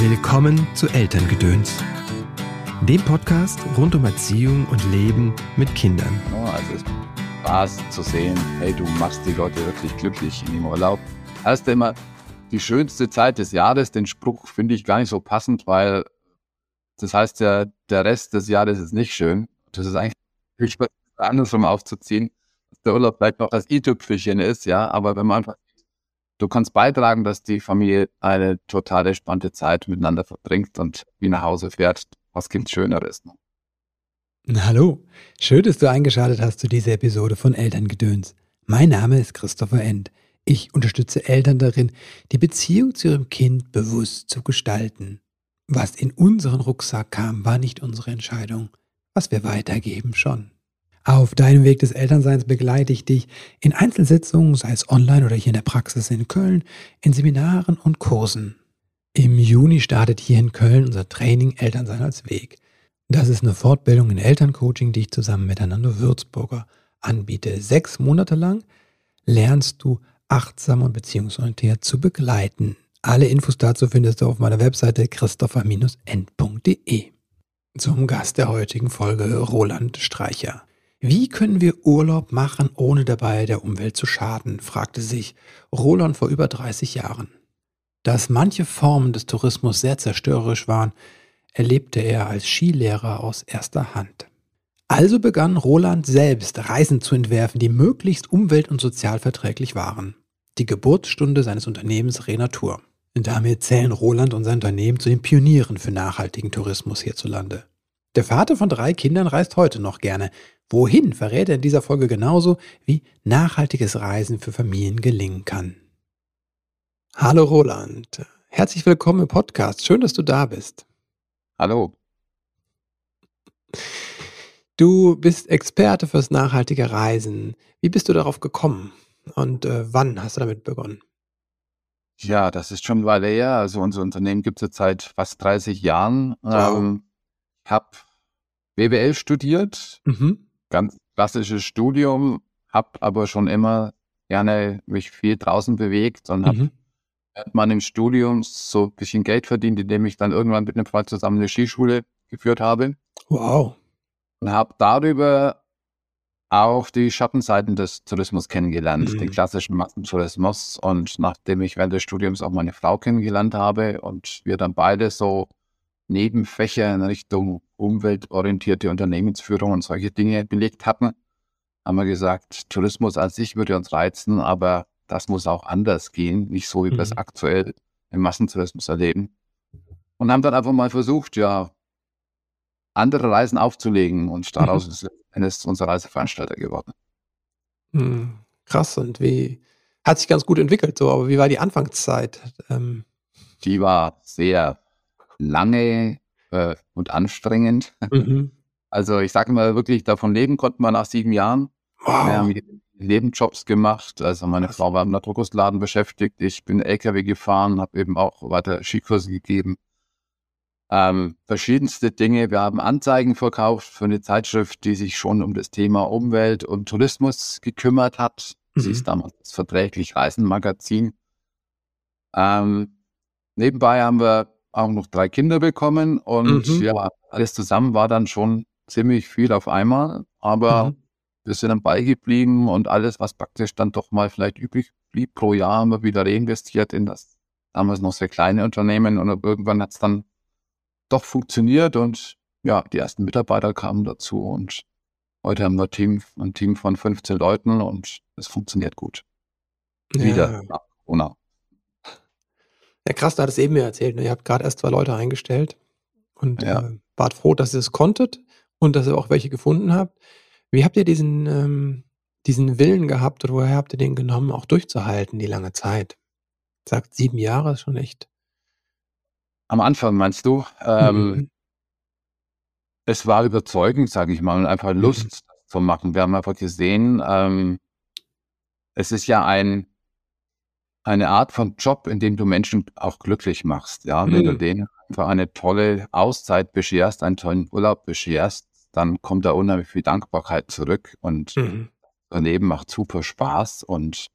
Willkommen zu Elterngedöns, dem Podcast rund um Erziehung und Leben mit Kindern. Also es Spaß zu sehen, hey, du machst die Leute wirklich glücklich in dem Urlaub. Erst immer die schönste Zeit des Jahres. Den Spruch finde ich gar nicht so passend, weil das heißt ja, der Rest des Jahres ist nicht schön. Das ist eigentlich andersrum aufzuziehen, dass der Urlaub vielleicht noch das i-Tüpfelchen ist, ja, aber wenn man einfach du kannst beitragen, dass die Familie eine total entspannte Zeit miteinander verbringt und wie nach Hause fährt. Was gibt Schöneres? Ne? Hallo, schön, dass du eingeschaltet hast zu dieser Episode von Elterngedöns. Mein Name ist Christopher End. Ich unterstütze Eltern darin, die Beziehung zu ihrem Kind bewusst zu gestalten. Was in unseren Rucksack kam, war nicht unsere Entscheidung. Was wir weitergeben, schon. Auf deinem Weg des Elternseins begleite ich dich in Einzelsitzungen, sei es online oder hier in der Praxis in Köln, in Seminaren und Kursen. Im Juni startet hier in Köln unser Training Elternsein als Weg. Das ist eine Fortbildung in Elterncoaching, die ich zusammen mit Anando Würzburger anbiete. Sechs Monate lang lernst du achtsam und beziehungsorientiert zu begleiten. Alle Infos dazu findest du auf meiner Webseite christopher-end.de. Zum Gast der heutigen Folge Roland Streicher. Wie können wir Urlaub machen, ohne dabei der Umwelt zu schaden? fragte sich Roland vor über 30 Jahren. Dass manche Formen des Tourismus sehr zerstörerisch waren, erlebte er als Skilehrer aus erster Hand. Also begann Roland selbst Reisen zu entwerfen, die möglichst umwelt- und sozialverträglich waren. Die Geburtsstunde seines Unternehmens Renatur. Damit zählen Roland und sein Unternehmen zu den Pionieren für nachhaltigen Tourismus hierzulande. Der Vater von drei Kindern reist heute noch gerne, Wohin verrät er in dieser Folge genauso, wie nachhaltiges Reisen für Familien gelingen kann. Hallo Roland, herzlich willkommen im Podcast. Schön, dass du da bist. Hallo. Du bist Experte fürs nachhaltige Reisen. Wie bist du darauf gekommen und äh, wann hast du damit begonnen? Ja, das ist schon eine Weile her. Also unser Unternehmen gibt es seit fast 30 Jahren. Wow. Ähm, habe BWL studiert, mhm ganz klassisches Studium, habe aber schon immer gerne mich viel draußen bewegt und habe mhm. während meinem Studium so ein bisschen Geld verdient, indem ich dann irgendwann mit einem Freund zusammen eine Skischule geführt habe. Wow. Und habe darüber auch die Schattenseiten des Tourismus kennengelernt, mhm. den klassischen Massentourismus. Und nachdem ich während des Studiums auch meine Frau kennengelernt habe und wir dann beide so Nebenfächer in Richtung umweltorientierte Unternehmensführung und solche Dinge belegt hatten, haben wir gesagt, Tourismus an sich würde uns reizen, aber das muss auch anders gehen, nicht so, wie wir es mhm. aktuell im Massentourismus erleben. Und haben dann einfach mal versucht, ja, andere Reisen aufzulegen und daraus mhm. ist eines unserer Reiseveranstalter geworden. Mhm. Krass, und wie hat sich ganz gut entwickelt, so, aber wie war die Anfangszeit? Ähm die war sehr lange äh, und anstrengend. Mhm. Also ich sage mal wirklich, davon leben konnte man nach sieben Jahren. Wow. Wir haben Nebenjobs gemacht. Also meine Frau war im Naturkostladen beschäftigt. Ich bin LKW gefahren, habe eben auch weiter Skikurse gegeben. Ähm, verschiedenste Dinge. Wir haben Anzeigen verkauft für eine Zeitschrift, die sich schon um das Thema Umwelt und Tourismus gekümmert hat. Mhm. Sie ist damals das Verträglich Reisenmagazin. Ähm, nebenbei haben wir auch noch drei Kinder bekommen und mhm. ja, alles zusammen war dann schon ziemlich viel auf einmal, aber mhm. wir sind dann beigeblieben und alles, was praktisch dann doch mal vielleicht übrig blieb pro Jahr, haben wir wieder reinvestiert in das damals noch sehr kleine Unternehmen und irgendwann hat es dann doch funktioniert und ja, die ersten Mitarbeiter kamen dazu und heute haben wir ein Team, ein Team von 15 Leuten und es funktioniert gut. Wieder nach Corona. Krass, da hat es eben mir erzählt. Ne? Ihr habt gerade erst zwei Leute eingestellt und ja. äh, wart froh, dass ihr es konntet und dass ihr auch welche gefunden habt. Wie habt ihr diesen, ähm, diesen Willen gehabt oder woher habt ihr den genommen, auch durchzuhalten, die lange Zeit? Sagt sieben Jahre ist schon echt. Am Anfang meinst du? Ähm, mhm. Es war überzeugend, sage ich mal, und einfach mhm. Lust mhm. zu machen. Wir haben einfach gesehen, ähm, es ist ja ein eine Art von Job, in dem du Menschen auch glücklich machst. Ja, mhm. wenn du mhm. denen einfach eine tolle Auszeit bescherst, einen tollen Urlaub bescherst, dann kommt da unheimlich viel Dankbarkeit zurück und mhm. das Leben macht super Spaß und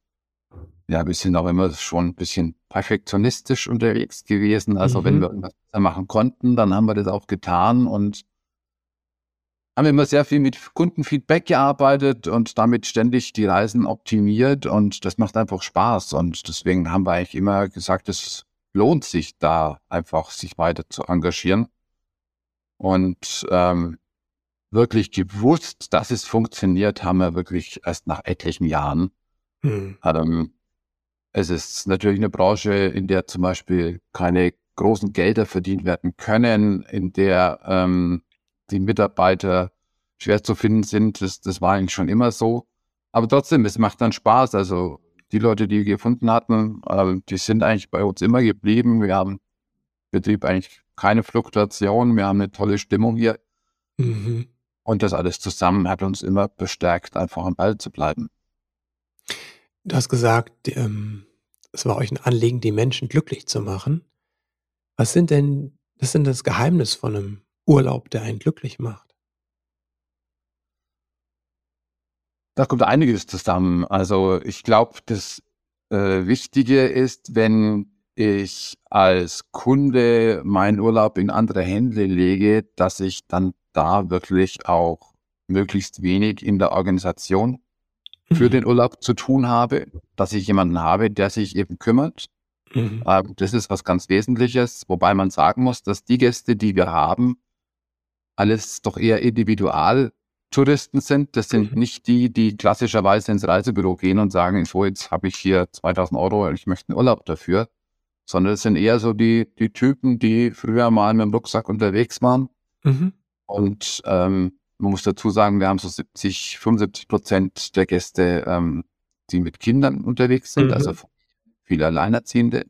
ja, wir sind auch immer schon ein bisschen perfektionistisch unterwegs gewesen. Also mhm. wenn wir irgendwas besser machen konnten, dann haben wir das auch getan und haben immer sehr viel mit Kundenfeedback gearbeitet und damit ständig die Reisen optimiert und das macht einfach Spaß und deswegen haben wir eigentlich immer gesagt, es lohnt sich da einfach, sich weiter zu engagieren und ähm, wirklich gewusst, dass es funktioniert, haben wir wirklich erst nach etlichen Jahren. Hm. Ähm, es ist natürlich eine Branche, in der zum Beispiel keine großen Gelder verdient werden können, in der ähm, die Mitarbeiter schwer zu finden sind. Das, das war eigentlich schon immer so. Aber trotzdem, es macht dann Spaß. Also die Leute, die wir gefunden hatten, äh, die sind eigentlich bei uns immer geblieben. Wir haben Betrieb eigentlich keine Fluktuation. Wir haben eine tolle Stimmung hier. Mhm. Und das alles zusammen hat uns immer bestärkt, einfach am Ball zu bleiben. Du hast gesagt, ähm, es war euch ein Anliegen, die Menschen glücklich zu machen. Was sind denn, was ist denn das Geheimnis von einem Urlaub, der einen glücklich macht? Da kommt einiges zusammen. Also ich glaube, das äh, Wichtige ist, wenn ich als Kunde meinen Urlaub in andere Hände lege, dass ich dann da wirklich auch möglichst wenig in der Organisation für mhm. den Urlaub zu tun habe, dass ich jemanden habe, der sich eben kümmert. Mhm. Ähm, das ist was ganz Wesentliches, wobei man sagen muss, dass die Gäste, die wir haben, alles doch eher Individualtouristen sind. Das sind mhm. nicht die, die klassischerweise ins Reisebüro gehen und sagen, so jetzt habe ich hier 2000 Euro und ich möchte einen Urlaub dafür, sondern es sind eher so die, die Typen, die früher mal mit dem Rucksack unterwegs waren mhm. und ähm, man muss dazu sagen, wir haben so 70, 75 Prozent der Gäste, ähm, die mit Kindern unterwegs sind, also mhm. also viele Alleinerziehende.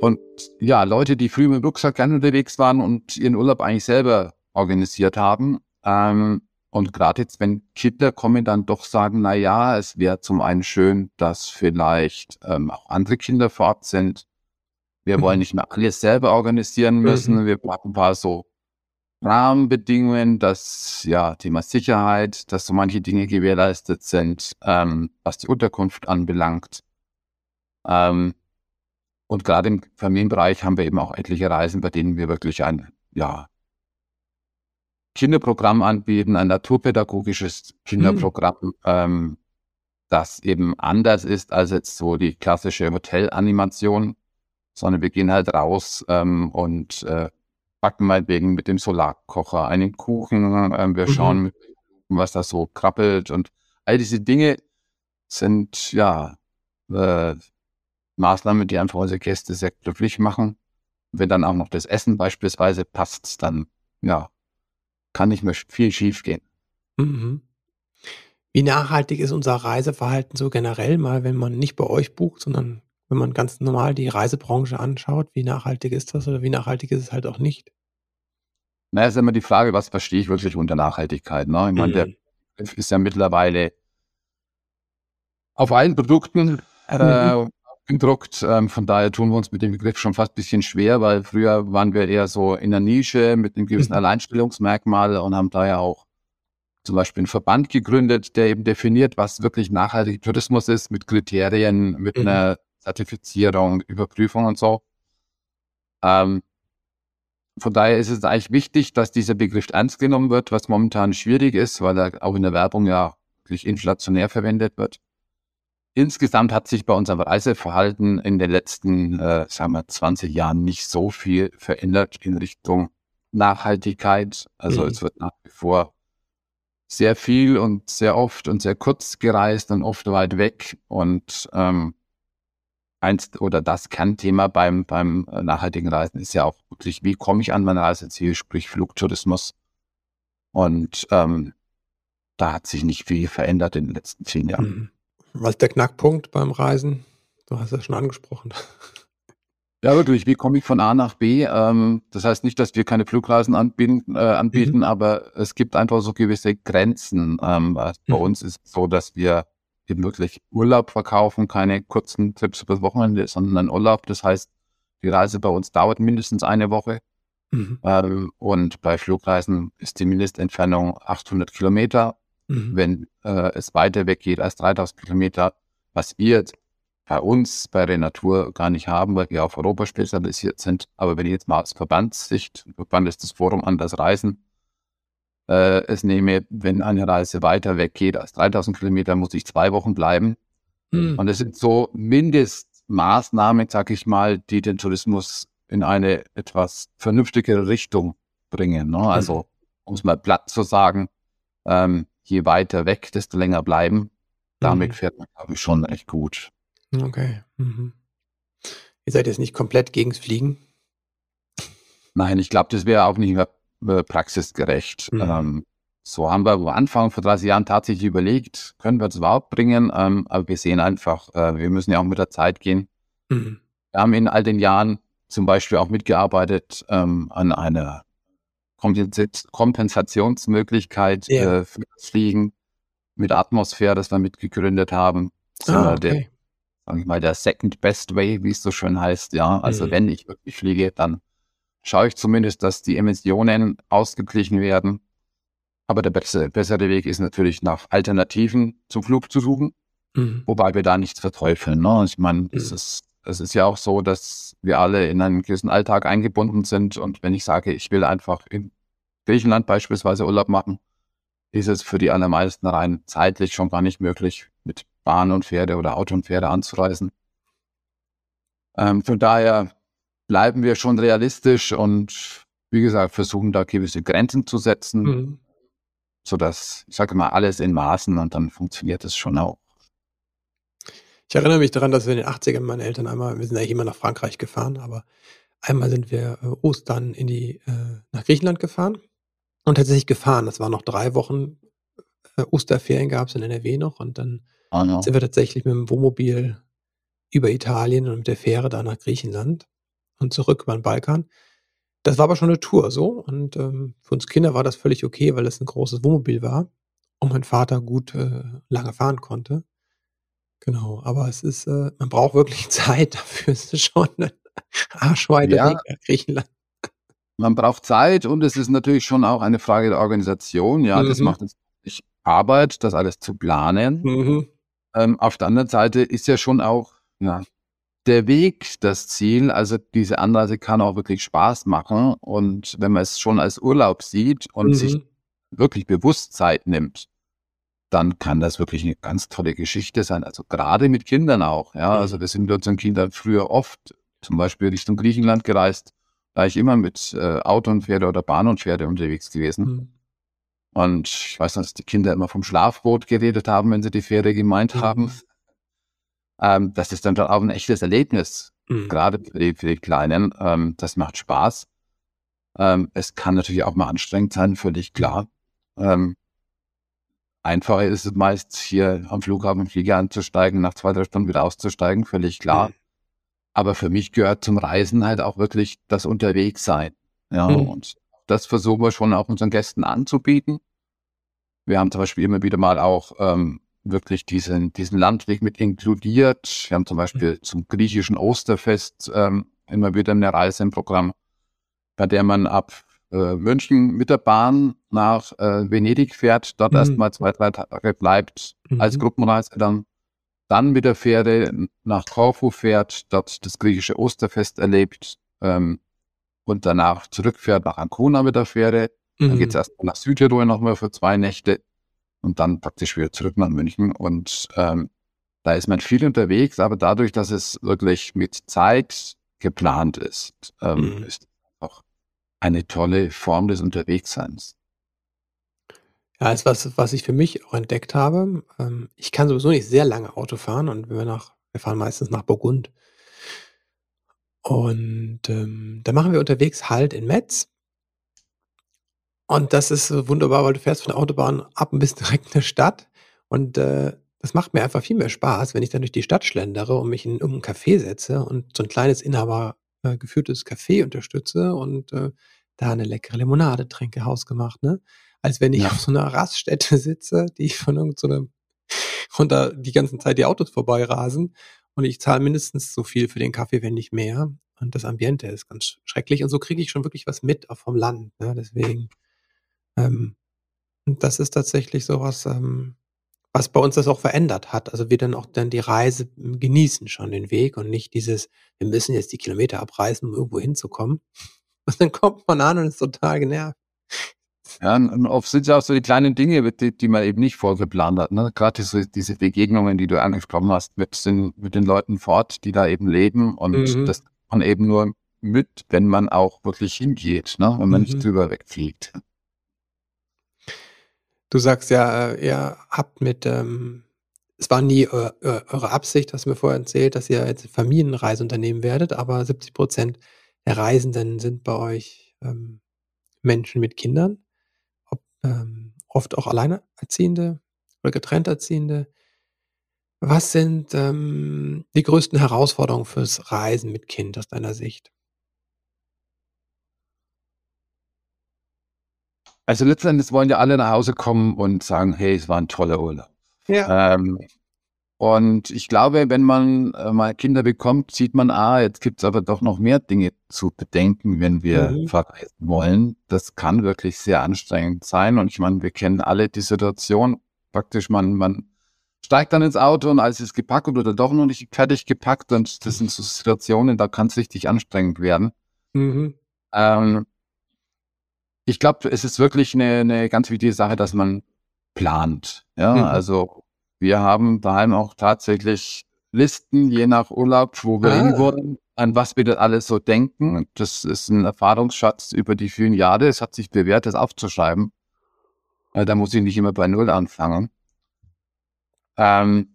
Und ja, Leute, die früh mit dem Rucksack gerne unterwegs waren und ihren Urlaub eigentlich selber organisiert haben. Ähm, und gerade jetzt, wenn Kinder kommen, dann doch sagen, na ja, es wäre zum einen schön, dass vielleicht ähm, auch andere Kinder vor Ort sind. Wir mhm. wollen nicht mehr alles selber organisieren müssen. Mhm. Wir brauchen ein paar so Rahmenbedingungen, das ja Thema Sicherheit, dass so manche Dinge gewährleistet sind, ähm, was die Unterkunft anbelangt. Ähm, und gerade im Familienbereich haben wir eben auch etliche Reisen, bei denen wir wirklich ein ja, Kinderprogramm anbieten, ein naturpädagogisches Kinderprogramm, mhm. ähm, das eben anders ist als jetzt so die klassische Hotelanimation, sondern wir gehen halt raus ähm, und äh, backen meinetwegen mit dem Solarkocher einen Kuchen. Ähm, wir mhm. schauen, was da so krabbelt und all diese Dinge sind ja äh, Maßnahmen, die einfach unsere Gäste sehr glücklich machen. Wenn dann auch noch das Essen beispielsweise passt, dann ja, kann nicht mehr viel schief gehen. Mhm. Wie nachhaltig ist unser Reiseverhalten so generell mal, wenn man nicht bei euch bucht, sondern wenn man ganz normal die Reisebranche anschaut, wie nachhaltig ist das oder wie nachhaltig ist es halt auch nicht? Na, ist immer die Frage, was verstehe ich wirklich unter Nachhaltigkeit? Ne? Ich meine, der mhm. Begriff ist ja mittlerweile auf allen Produkten äh, mhm. Gedruckt. Ähm, von daher tun wir uns mit dem Begriff schon fast ein bisschen schwer, weil früher waren wir eher so in der Nische mit einem gewissen mhm. Alleinstellungsmerkmal und haben daher auch zum Beispiel einen Verband gegründet, der eben definiert, was wirklich nachhaltiger Tourismus ist, mit Kriterien, mit mhm. einer Zertifizierung, Überprüfung und so. Ähm, von daher ist es eigentlich wichtig, dass dieser Begriff ernst genommen wird, was momentan schwierig ist, weil er auch in der Werbung ja wirklich inflationär verwendet wird. Insgesamt hat sich bei unserem Reiseverhalten in den letzten, äh, sagen wir, 20 Jahren nicht so viel verändert in Richtung Nachhaltigkeit. Also mhm. es wird nach wie vor sehr viel und sehr oft und sehr kurz gereist und oft weit weg. Und ähm, eins oder das Kernthema beim, beim äh, nachhaltigen Reisen ist ja auch wirklich, wie komme ich an mein Reiseziel, sprich Flugtourismus. Und ähm, da hat sich nicht viel verändert in den letzten zehn Jahren. Was ist der Knackpunkt beim Reisen? Du hast es schon angesprochen. Ja, wirklich, wie komme ich von A nach B? Ähm, das heißt nicht, dass wir keine Flugreisen anbieten, äh, anbieten mhm. aber es gibt einfach so gewisse Grenzen. Ähm, bei mhm. uns ist es so, dass wir eben wirklich Urlaub verkaufen, keine kurzen Trips übers Wochenende, sondern ein Urlaub. Das heißt, die Reise bei uns dauert mindestens eine Woche. Mhm. Ähm, und bei Flugreisen ist die Mindestentfernung 800 Kilometer. Mhm. Wenn äh, es weiter weg geht als 3000 Kilometer, was wir bei uns bei der Natur gar nicht haben, weil wir auf Europa spezialisiert sind. Aber wenn ich jetzt mal aus Verbandssicht, Verband ist das Forum an das Reisen, äh, es nehme, wenn eine Reise weiter weg geht als 3000 Kilometer, muss ich zwei Wochen bleiben. Hm. Und es sind so Mindestmaßnahmen, sag ich mal, die den Tourismus in eine etwas vernünftigere Richtung bringen. Ne? Also, um es mal platt zu sagen, ähm, je weiter weg, desto länger bleiben. Damit mhm. fährt man, glaube ich, schon echt gut. Okay. Mhm. Ihr seid jetzt nicht komplett gegens Fliegen? Nein, ich glaube, das wäre auch nicht mehr äh, praxisgerecht. Mhm. Ähm, so haben wir am Anfang vor 30 Jahren tatsächlich überlegt, können wir das überhaupt bringen? Ähm, aber wir sehen einfach, äh, wir müssen ja auch mit der Zeit gehen. Mhm. Wir haben in all den Jahren zum Beispiel auch mitgearbeitet ähm, an einer Kompensationsmöglichkeit yeah. äh, für das Fliegen mit Atmosphäre, das wir mitgegründet haben. So ah, okay. der, sag ich mal, der Second Best Way, wie es so schön heißt. Ja, also mhm. wenn ich wirklich fliege, dann schaue ich zumindest, dass die Emissionen ausgeglichen werden. Aber der bessere, bessere Weg ist natürlich nach Alternativen zum Flug zu suchen, mhm. wobei wir da nichts verteufeln. Ne? Ich meine, mhm. es, ist, es ist ja auch so, dass wir alle in einen gewissen Alltag eingebunden sind. Und wenn ich sage, ich will einfach in Griechenland beispielsweise Urlaub machen, ist es für die allermeisten rein zeitlich schon gar nicht möglich, mit Bahn und Pferde oder Auto und Pferde anzureisen. Ähm, von daher bleiben wir schon realistisch und wie gesagt, versuchen da gewisse Grenzen zu setzen, mhm. sodass, ich sage mal, alles in Maßen und dann funktioniert es schon auch. Ich erinnere mich daran, dass wir in den 80ern meine Eltern einmal, wir sind eigentlich immer nach Frankreich gefahren, aber einmal sind wir äh, Ostern in die, äh, nach Griechenland gefahren und tatsächlich gefahren. Das waren noch drei Wochen äh, Osterferien gab es in NRW noch und dann oh no. sind wir tatsächlich mit dem Wohnmobil über Italien und mit der Fähre da nach Griechenland und zurück über den Balkan. Das war aber schon eine Tour so und ähm, für uns Kinder war das völlig okay, weil es ein großes Wohnmobil war und mein Vater gut äh, lange fahren konnte. Genau, aber es ist, äh, man braucht wirklich Zeit dafür. Es ist schon ein Arschweite ja. Weg nach Griechenland. Man braucht Zeit und es ist natürlich schon auch eine Frage der Organisation. Ja, mhm. das macht es Arbeit, das alles zu planen. Mhm. Ähm, auf der anderen Seite ist ja schon auch, ja, der Weg das Ziel. Also diese Anreise kann auch wirklich Spaß machen. Und wenn man es schon als Urlaub sieht und mhm. sich wirklich bewusst Zeit nimmt, dann kann das wirklich eine ganz tolle Geschichte sein. Also gerade mit Kindern auch. Ja, mhm. also wir sind mit unseren Kindern früher oft zum Beispiel Richtung Griechenland gereist. Da ich immer mit äh, Auto und Pferde oder Bahn und Pferde unterwegs gewesen. Mhm. Und ich weiß noch, dass die Kinder immer vom Schlafboot geredet haben, wenn sie die Pferde gemeint mhm. haben ähm, das ist dann auch ein echtes Erlebnis, mhm. gerade für die, für die Kleinen. Ähm, das macht Spaß. Ähm, es kann natürlich auch mal anstrengend sein, völlig klar. Ähm, einfacher ist es meist, hier am Flughafen im Flieger anzusteigen, nach zwei, drei Stunden wieder auszusteigen, völlig klar. Mhm. Aber für mich gehört zum Reisen halt auch wirklich das Unterwegssein. Ja, mhm. und das versuchen wir schon auch unseren Gästen anzubieten. Wir haben zum Beispiel immer wieder mal auch ähm, wirklich diesen, diesen Landweg mit inkludiert. Wir haben zum Beispiel mhm. zum griechischen Osterfest ähm, immer wieder eine Reise im Programm, bei der man ab äh, München mit der Bahn nach äh, Venedig fährt, dort mhm. erstmal zwei, drei Tage bleibt, mhm. als Gruppenreise dann, dann mit der Fähre nach Korfu fährt, dort das griechische Osterfest erlebt ähm, und danach zurückfährt nach Ancona mit der Fähre. Dann mhm. geht es erstmal nach Südtirol nochmal für zwei Nächte und dann praktisch wieder zurück nach München. Und ähm, da ist man viel unterwegs, aber dadurch, dass es wirklich mit Zeit geplant ist, ähm, mhm. ist auch eine tolle Form des Unterwegsseins. Ja, ist was, was ich für mich auch entdeckt habe. Ähm, ich kann sowieso nicht sehr lange Auto fahren und wir nach, wir fahren meistens nach Burgund. Und ähm, da machen wir unterwegs Halt in Metz und das ist wunderbar, weil du fährst von der Autobahn ab und bist direkt in der Stadt. Und äh, das macht mir einfach viel mehr Spaß, wenn ich dann durch die Stadt schlendere und mich in irgendein Café setze und so ein kleines Inhaber äh, geführtes Café unterstütze und äh, da eine leckere Limonade trinke, hausgemacht, ne? Als wenn ich ja. auf so einer Raststätte sitze, die ich von irgendeinem so und da die ganze Zeit die Autos vorbeirasen und ich zahle mindestens so viel für den Kaffee, wenn nicht mehr. Und das Ambiente ist ganz schrecklich. Und so kriege ich schon wirklich was mit auch vom Land. Ne? Deswegen ähm, das ist tatsächlich sowas, ähm, was bei uns das auch verändert hat. Also wir dann auch dann die Reise genießen schon den Weg und nicht dieses, wir müssen jetzt die Kilometer abreißen, um irgendwo hinzukommen. Und dann kommt man an und ist total genervt. Ja, und oft sind es auch so die kleinen Dinge, die, die man eben nicht vorgeplant hat. Ne? Gerade diese, diese Begegnungen, die du angesprochen hast, mit den, mit den Leuten fort, die da eben leben. Und mhm. das man eben nur mit, wenn man auch wirklich hingeht, ne? wenn man mhm. nicht drüber wegfliegt. Du sagst ja, äh, ihr habt mit, ähm, es war nie eu eure Absicht, hast du mir vorher erzählt, dass ihr jetzt Familienreise unternehmen werdet, aber 70 Prozent der Reisenden sind bei euch ähm, Menschen mit Kindern, ob, ähm, oft auch Alleinerziehende oder getrennt Erziehende. Was sind ähm, die größten Herausforderungen fürs Reisen mit Kind aus deiner Sicht? Also letztendlich wollen ja alle nach Hause kommen und sagen, hey, es war ein toller Urlaub. Ja. Ähm, und ich glaube, wenn man äh, mal Kinder bekommt, sieht man, ah, jetzt gibt es aber doch noch mehr Dinge zu bedenken, wenn wir mhm. verreisen wollen. Das kann wirklich sehr anstrengend sein. Und ich meine, wir kennen alle die Situation. Praktisch, man, man steigt dann ins Auto und alles ist gepackt oder doch noch nicht fertig gepackt. Und das sind so Situationen, da kann es richtig anstrengend werden. Mhm. Ähm, ich glaube, es ist wirklich eine, eine ganz wichtige Sache, dass man plant. Ja, mhm. also wir haben daheim auch tatsächlich Listen, je nach Urlaub, wo wir ah. hin an was wir das alles so denken. Das ist ein Erfahrungsschatz über die vielen Jahre. Es hat sich bewährt, das aufzuschreiben. Da muss ich nicht immer bei Null anfangen. Ähm,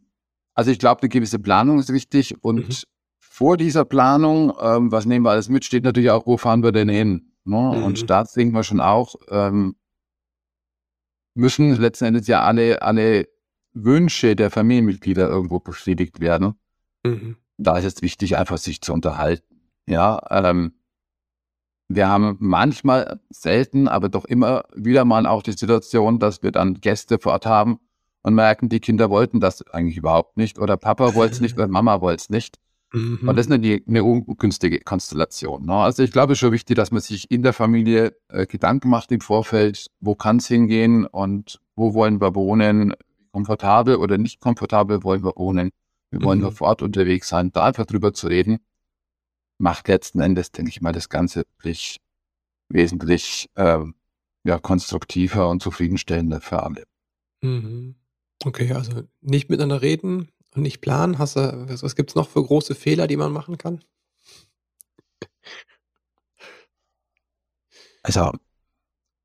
also ich glaube, eine gewisse Planung ist wichtig und mhm. vor dieser Planung, ähm, was nehmen wir alles mit, steht natürlich auch, wo fahren wir denn hin? Ne? Mhm. Und da sehen wir schon auch, ähm, müssen letzten Endes ja alle, alle Wünsche der Familienmitglieder irgendwo befriedigt werden. Mhm. Da ist es wichtig, einfach sich zu unterhalten. Ja, ähm, wir haben manchmal, selten, aber doch immer wieder mal auch die Situation, dass wir dann Gäste vor Ort haben und merken, die Kinder wollten das eigentlich überhaupt nicht oder Papa wollte es nicht oder Mama wollte es nicht. Mhm. Und das ist eine, eine ungünstige Konstellation. Ne? Also ich glaube, es ist schon wichtig, dass man sich in der Familie äh, Gedanken macht im Vorfeld, wo kann es hingehen und wo wollen wir wohnen, komfortabel oder nicht komfortabel wollen wir wohnen, wir wollen mhm. nur vor Ort unterwegs sein. Da einfach drüber zu reden, macht letzten Endes, denke ich mal, das Ganze wirklich wesentlich äh, ja, konstruktiver und zufriedenstellender für alle. Mhm. Okay, also nicht miteinander reden, und nicht planen? Hast du was was gibt's noch für große Fehler, die man machen kann? Also,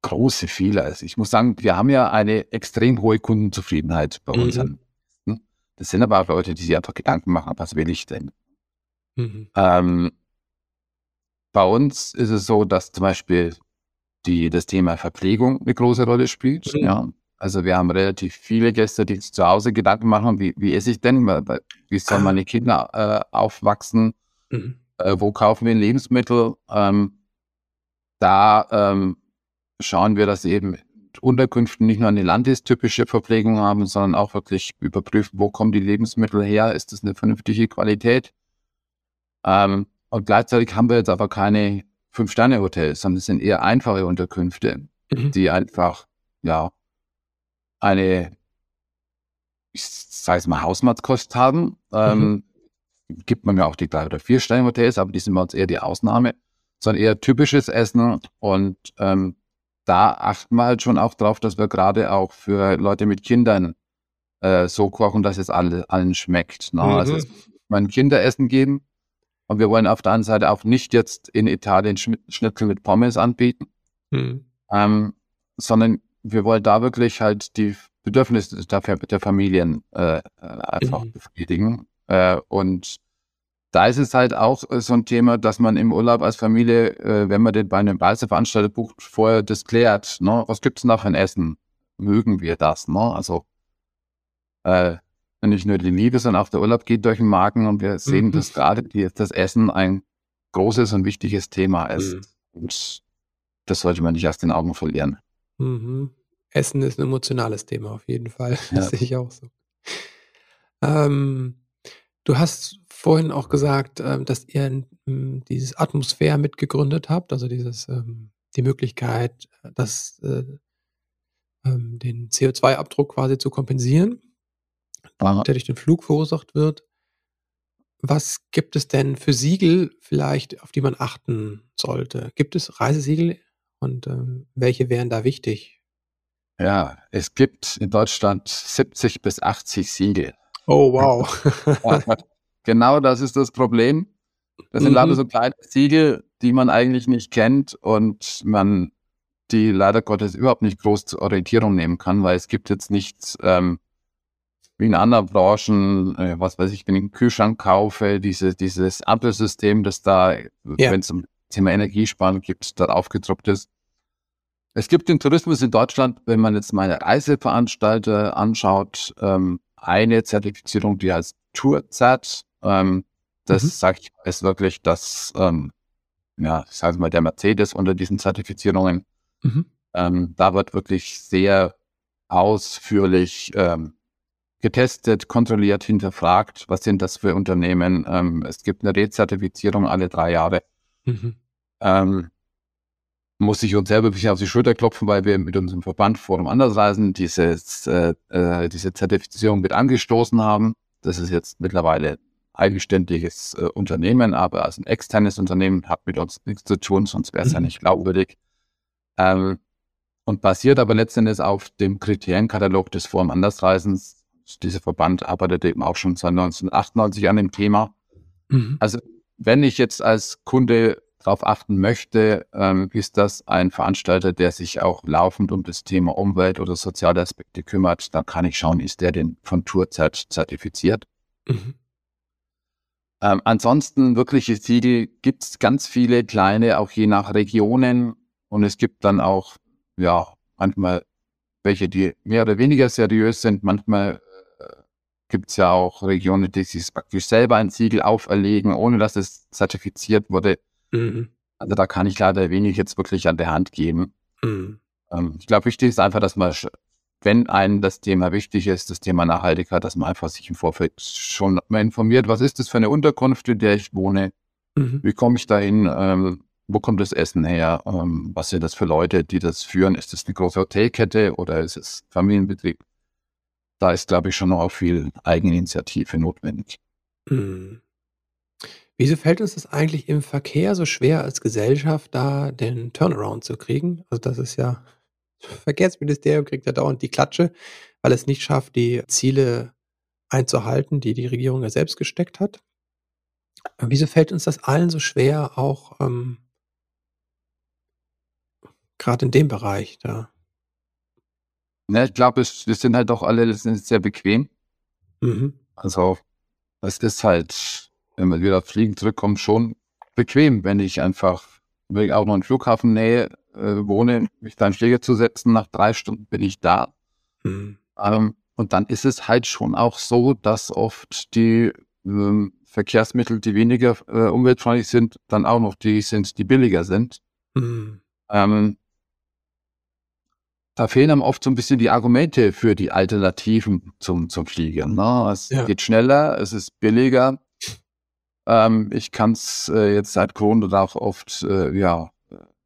große Fehler. Also, ich muss sagen, wir haben ja eine extrem hohe Kundenzufriedenheit bei Mhm. unseren Das sind aber auch Leute, die sich einfach Gedanken machen: „Was will ich denn?“ Mhm. Ähm bei uns ist es so, dass zum Beispiel die das Thema Verpflegung eine große Rolle spielt, Mhm. ja. Also wir haben relativ viele Gäste, die sich zu Hause Gedanken machen, wie, wie esse ich denn? Wie sollen meine Kinder äh, aufwachsen? Mhm. Äh, wo kaufen wir Lebensmittel? Ähm, da ähm, schauen wir, dass eben Unterkünften nicht nur eine landestypische Verpflegung haben, sondern auch wirklich überprüfen, wo kommen die Lebensmittel her? Ist das eine vernünftige Qualität? Ähm, und gleichzeitig haben wir jetzt aber keine Fünf-Sterne-Hotels, sondern es sind eher einfache Unterkünfte, mhm. die einfach, ja, eine, ich sage es mal, Hausmannskost haben. Ähm, mhm. Gibt man ja auch die drei oder vier Sterne-Hotels, aber die sind bei uns eher die Ausnahme, sondern eher typisches Essen. Und ähm, da achten wir halt schon auch drauf, dass wir gerade auch für Leute mit Kindern äh, so kochen, dass es alle, allen schmeckt. Ne? Also mhm. Also mein Kinderessen geben. Und wir wollen auf der anderen Seite auch nicht jetzt in Italien Schnitzel mit Pommes anbieten, mhm. ähm, sondern wir wollen da wirklich halt die Bedürfnisse der, der Familien äh, einfach mhm. befriedigen. Äh, und da ist es halt auch äh, so ein Thema, dass man im Urlaub als Familie, äh, wenn man den bei einem Reiseveranstalter bucht, vorher das klärt. Ne? Was gibt es noch an Essen? Mögen wir das? Ne? Also äh, nicht nur die Liebe, sondern auch der Urlaub geht durch den Magen und wir sehen, mhm. dass gerade die, das Essen ein großes und wichtiges Thema ist. Mhm. Und das sollte man nicht aus den Augen verlieren. Mhm. Essen ist ein emotionales Thema auf jeden Fall. Ja. Das sehe ich auch so. Ähm, du hast vorhin auch gesagt, ähm, dass ihr ähm, dieses Atmosphäre mitgegründet habt, also dieses, ähm, die Möglichkeit, das, äh, ähm, den CO2-Abdruck quasi zu kompensieren. der durch den Flug verursacht wird. Was gibt es denn für Siegel vielleicht, auf die man achten sollte? Gibt es Reisesiegel und ähm, welche wären da wichtig? Ja, es gibt in Deutschland 70 bis 80 Siegel. Oh, wow. genau das ist das Problem. Das sind mhm. leider so kleine Siegel, die man eigentlich nicht kennt und man die leider Gottes überhaupt nicht groß zur Orientierung nehmen kann, weil es gibt jetzt nichts ähm, wie in anderen Branchen, äh, was weiß ich, wenn ich einen Kühlschrank kaufe, diese, dieses Ampelsystem, das da, ja. wenn es um Thema Energiesparen gibt, da aufgedruckt ist. Es gibt den Tourismus in Deutschland, wenn man jetzt meine Reiseveranstalter anschaut, ähm, eine Zertifizierung, die heißt TourZ. Ähm, das mhm. sage ich ist wirklich das, ähm, ja, ich sage mal, der Mercedes unter diesen Zertifizierungen. Mhm. Ähm, da wird wirklich sehr ausführlich ähm, getestet, kontrolliert, hinterfragt, was sind das für Unternehmen. Ähm, es gibt eine Rezertifizierung alle drei Jahre. Mhm. Muss ich uns selber ein bisschen auf die Schulter klopfen, weil wir mit unserem Verband Forum Andersreisen dieses, äh, äh, diese Zertifizierung mit angestoßen haben. Das ist jetzt mittlerweile eigenständiges äh, Unternehmen, aber als ein externes Unternehmen hat mit uns nichts zu tun, sonst wäre es mhm. ja nicht glaubwürdig. Ähm, und basiert aber letztendlich auf dem Kriterienkatalog des Forum Andersreisens, dieser Verband arbeitet eben auch schon seit 1998 an dem Thema. Mhm. Also wenn ich jetzt als Kunde darauf achten möchte, ähm, ist das ein Veranstalter, der sich auch laufend um das Thema Umwelt oder soziale Aspekte kümmert, dann kann ich schauen, ist der denn von Tourzeit zertifiziert. Mhm. Ähm, ansonsten wirkliche Siegel gibt es ganz viele kleine, auch je nach Regionen. Und es gibt dann auch, ja, manchmal welche, die mehr oder weniger seriös sind, manchmal gibt es ja auch Regionen, die sich praktisch selber ein Siegel auferlegen, ohne dass es zertifiziert wurde. Mhm. Also da kann ich leider wenig jetzt wirklich an der Hand geben. Mhm. Ähm, ich glaube, wichtig ist einfach, dass man, wenn einem das Thema wichtig ist, das Thema Nachhaltigkeit, dass man einfach sich im Vorfeld schon mal informiert, was ist das für eine Unterkunft, in der ich wohne, mhm. wie komme ich dahin, ähm, wo kommt das Essen her, ähm, was sind das für Leute, die das führen, ist das eine große Hotelkette oder ist es Familienbetrieb? da ist, glaube ich, schon noch viel Eigeninitiative notwendig. Hm. Wieso fällt uns das eigentlich im Verkehr so schwer als Gesellschaft, da den Turnaround zu kriegen? Also das ist ja, das Verkehrsministerium kriegt ja dauernd die Klatsche, weil es nicht schafft, die Ziele einzuhalten, die die Regierung ja selbst gesteckt hat. Aber wieso fällt uns das allen so schwer, auch ähm, gerade in dem Bereich da? Ne, ich glaube, wir sind halt auch alle sehr bequem. Mhm. Also, es ist halt, wenn wir wieder auf Fliegen zurückkommen, schon bequem, wenn ich einfach, wenn ich auch noch in Flughafennähe äh, wohne, mich da in Schläger zu setzen, nach drei Stunden bin ich da. Mhm. Ähm, und dann ist es halt schon auch so, dass oft die ähm, Verkehrsmittel, die weniger äh, umweltfreundlich sind, dann auch noch die sind, die billiger sind. Mhm. Ähm, da fehlen einem oft so ein bisschen die Argumente für die Alternativen zum, zum Fliegen. Ne? Es ja. geht schneller, es ist billiger. Ähm, ich kann es äh, jetzt seit Corona auch oft äh, ja,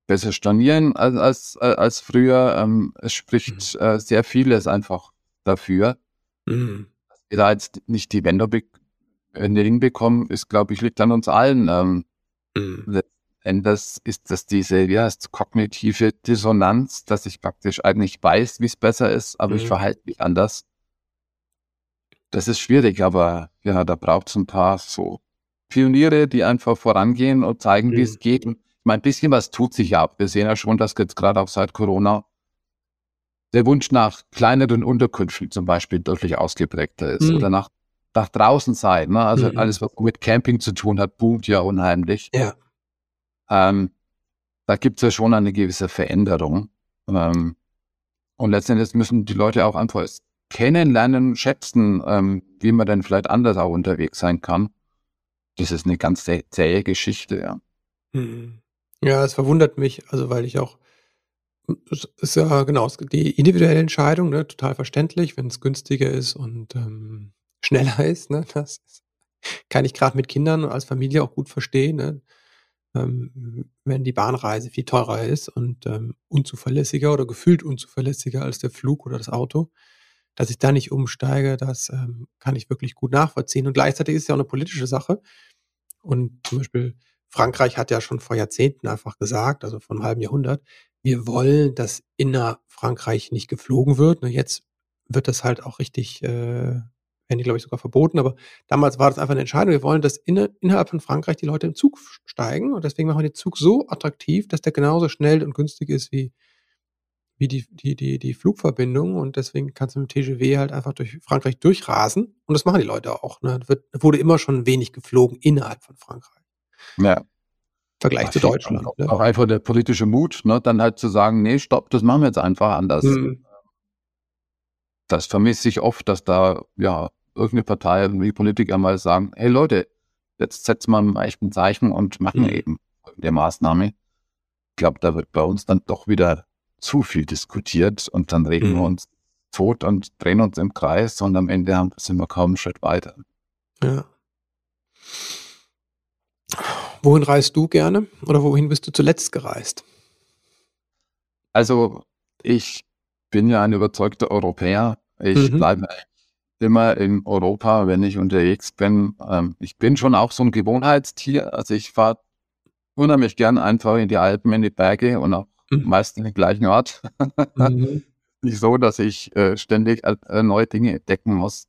besser stornieren als, als, äh, als früher. Ähm, es spricht mhm. äh, sehr vieles einfach dafür. Mhm. Dass wir da jetzt nicht die Wender hinbekommen, ist, glaube ich, liegt an uns allen. Ähm, mhm. Endes ist das diese, ja, ist kognitive Dissonanz, dass ich praktisch eigentlich weiß, wie es besser ist, aber mhm. ich verhalte mich anders. Das ist schwierig, aber ja, da braucht es ein paar so Pioniere, die einfach vorangehen und zeigen, mhm. wie es geht. Und ich meine, ein bisschen was tut sich ja. Wir sehen ja schon, dass jetzt gerade auch seit Corona der Wunsch nach kleineren Unterkünften zum Beispiel deutlich ausgeprägter ist mhm. oder nach, nach draußen sein. Ne? Also mhm. alles, was mit Camping zu tun hat, boomt ja unheimlich. Ja. Ähm, da gibt es ja schon eine gewisse Veränderung. Ähm, und letztendlich müssen die Leute auch einfach kennenlernen, schätzen, ähm, wie man denn vielleicht anders auch unterwegs sein kann. Das ist eine ganz zähe, Geschichte, ja. Mhm. Ja, es verwundert mich, also weil ich auch, es ist ja genau, die individuelle Entscheidung, ne, total verständlich, wenn es günstiger ist und ähm, schneller ist, ne, das kann ich gerade mit Kindern als Familie auch gut verstehen. Ne? ähm, wenn die Bahnreise viel teurer ist und ähm, unzuverlässiger oder gefühlt unzuverlässiger als der Flug oder das Auto. Dass ich da nicht umsteige, das ähm, kann ich wirklich gut nachvollziehen. Und gleichzeitig ist es ja auch eine politische Sache. Und zum Beispiel Frankreich hat ja schon vor Jahrzehnten einfach gesagt, also vor einem halben Jahrhundert, wir wollen, dass inner Frankreich nicht geflogen wird. Und jetzt wird das halt auch richtig, äh, werden die, glaube ich, sogar verboten. Aber damals war das einfach eine Entscheidung. Wir wollen, dass inne, innerhalb von Frankreich die Leute im Zug steigen. Und deswegen machen wir den Zug so attraktiv, dass der genauso schnell und günstig ist wie, wie die, die, die, die Flugverbindung. Und deswegen kannst du mit TGW halt einfach durch Frankreich durchrasen. Und das machen die Leute auch. Ne? Wird, wurde immer schon wenig geflogen innerhalb von Frankreich. Ja. Vergleich zu Deutschland. Auch, ne? auch, einfach der politische Mut, ne? dann halt zu sagen, nee, stopp, das machen wir jetzt einfach anders. Mhm. Das vermisse ich oft, dass da ja irgendeine Partei, wie Politiker mal sagen, hey Leute, jetzt wir mal echt ein Zeichen und machen mhm. eben der Maßnahme. Ich glaube, da wird bei uns dann doch wieder zu viel diskutiert und dann reden mhm. wir uns tot und drehen uns im Kreis und am Ende sind wir kaum einen Schritt weiter. Ja. Wohin reist du gerne oder wohin bist du zuletzt gereist? Also ich bin ja ein überzeugter Europäer. Ich mhm. bleibe immer in Europa, wenn ich unterwegs bin. Ähm, ich bin schon auch so ein Gewohnheitstier. Also ich fahre unheimlich gern einfach in die Alpen, in die Berge und auch mhm. meist in den gleichen Ort. Mhm. Nicht so, dass ich äh, ständig äh, neue Dinge entdecken muss.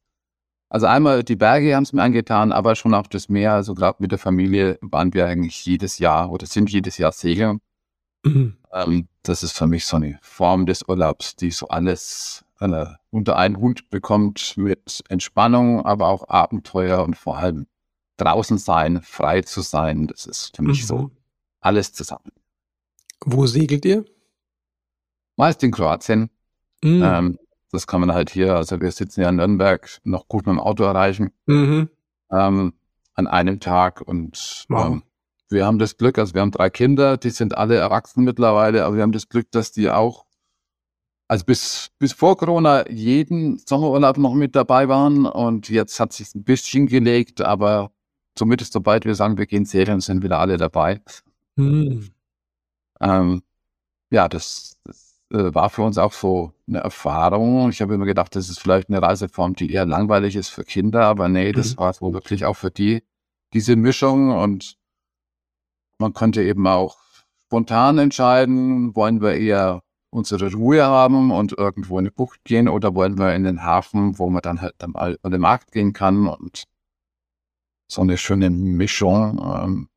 Also einmal die Berge haben es mir angetan, aber schon auch das Meer. Also gerade mit der Familie waren wir eigentlich jedes Jahr oder sind jedes Jahr segeln. Mhm. Ähm, das ist für mich so eine Form des Urlaubs, die so alles äh, unter einen Hut bekommt mit Entspannung, aber auch Abenteuer und vor allem draußen sein, frei zu sein. Das ist für mich mhm. so alles zusammen. Wo segelt ihr? Meist in Kroatien. Mhm. Ähm, das kann man halt hier, also wir sitzen ja in Nürnberg, noch gut mit dem Auto erreichen. Mhm. Ähm, an einem Tag und wow. ähm, wir haben das Glück, also wir haben drei Kinder, die sind alle erwachsen mittlerweile, aber wir haben das Glück, dass die auch, also bis, bis vor Corona jeden Sommerurlaub noch mit dabei waren und jetzt hat sich ein bisschen gelegt, aber zumindest sobald wir sagen, wir gehen Serien, sind wieder alle dabei. Mhm. Ähm, ja, das, das äh, war für uns auch so eine Erfahrung. Ich habe immer gedacht, das ist vielleicht eine Reiseform, die eher langweilig ist für Kinder, aber nee, das mhm. war so wirklich auch für die diese Mischung und man konnte eben auch spontan entscheiden, wollen wir eher unsere Ruhe haben und irgendwo in eine Bucht gehen oder wollen wir in den Hafen, wo man dann halt mal an den Markt gehen kann und so eine schöne Mischung ähm,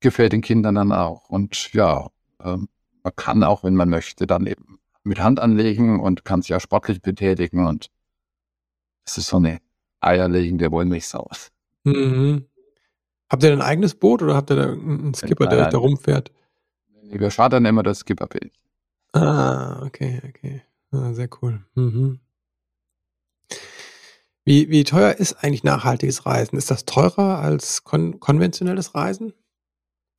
gefällt den Kindern dann auch. Und ja, ähm, man kann auch, wenn man möchte, dann eben mit Hand anlegen und kann sich ja sportlich betätigen und es ist so eine eierlegende Wollmilchsau. Mhm. Habt ihr ein eigenes Boot oder habt ihr da einen Skipper, der euch da rumfährt? Wir chartern immer das Skipperbild. Ah, okay, okay. Ah, sehr cool. Mhm. Wie, wie teuer ist eigentlich nachhaltiges Reisen? Ist das teurer als kon konventionelles Reisen?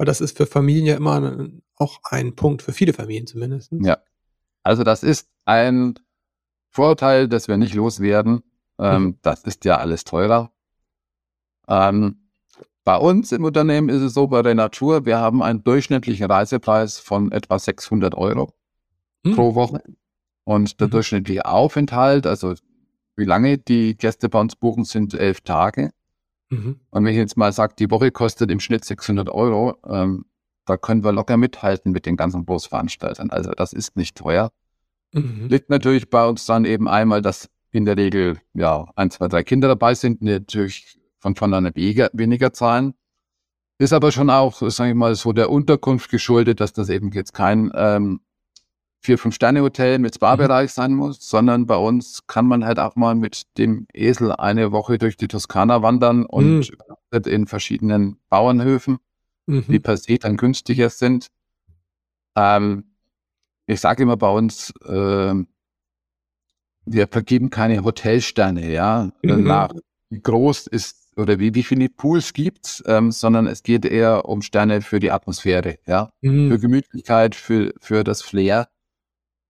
Weil das ist für Familien ja immer auch ein Punkt, für viele Familien zumindest. Ja. Also das ist ein Vorteil, dass wir nicht loswerden. Ähm, mhm. Das ist ja alles teurer. Ähm, bei uns im Unternehmen ist es so, bei der Natur, wir haben einen durchschnittlichen Reisepreis von etwa 600 Euro mhm. pro Woche. Und der mhm. durchschnittliche Aufenthalt, also wie lange die Gäste bei uns buchen, sind elf Tage. Mhm. Und wenn ich jetzt mal sage, die Woche kostet im Schnitt 600 Euro, ähm, da können wir locker mithalten mit den ganzen Großveranstaltern. Also das ist nicht teuer. Mhm. Liegt natürlich bei uns dann eben einmal, dass in der Regel ja ein, zwei, drei Kinder dabei sind, die natürlich von vornherein weniger, weniger zahlen. Ist aber schon auch, sage ich mal, so der Unterkunft geschuldet, dass das eben jetzt kein ähm, vier, fünf Sterne Hotel mit Spa-Bereich mhm. sein muss, sondern bei uns kann man halt auch mal mit dem Esel eine Woche durch die Toskana wandern und mhm. in verschiedenen Bauernhöfen, mhm. die per se dann günstiger sind. Ähm, ich sage immer bei uns, äh, wir vergeben keine Hotelsterne, ja, mhm. nach wie groß ist oder wie, wie viele Pools gibt, ähm, sondern es geht eher um Sterne für die Atmosphäre, ja, mhm. für Gemütlichkeit, für, für das Flair.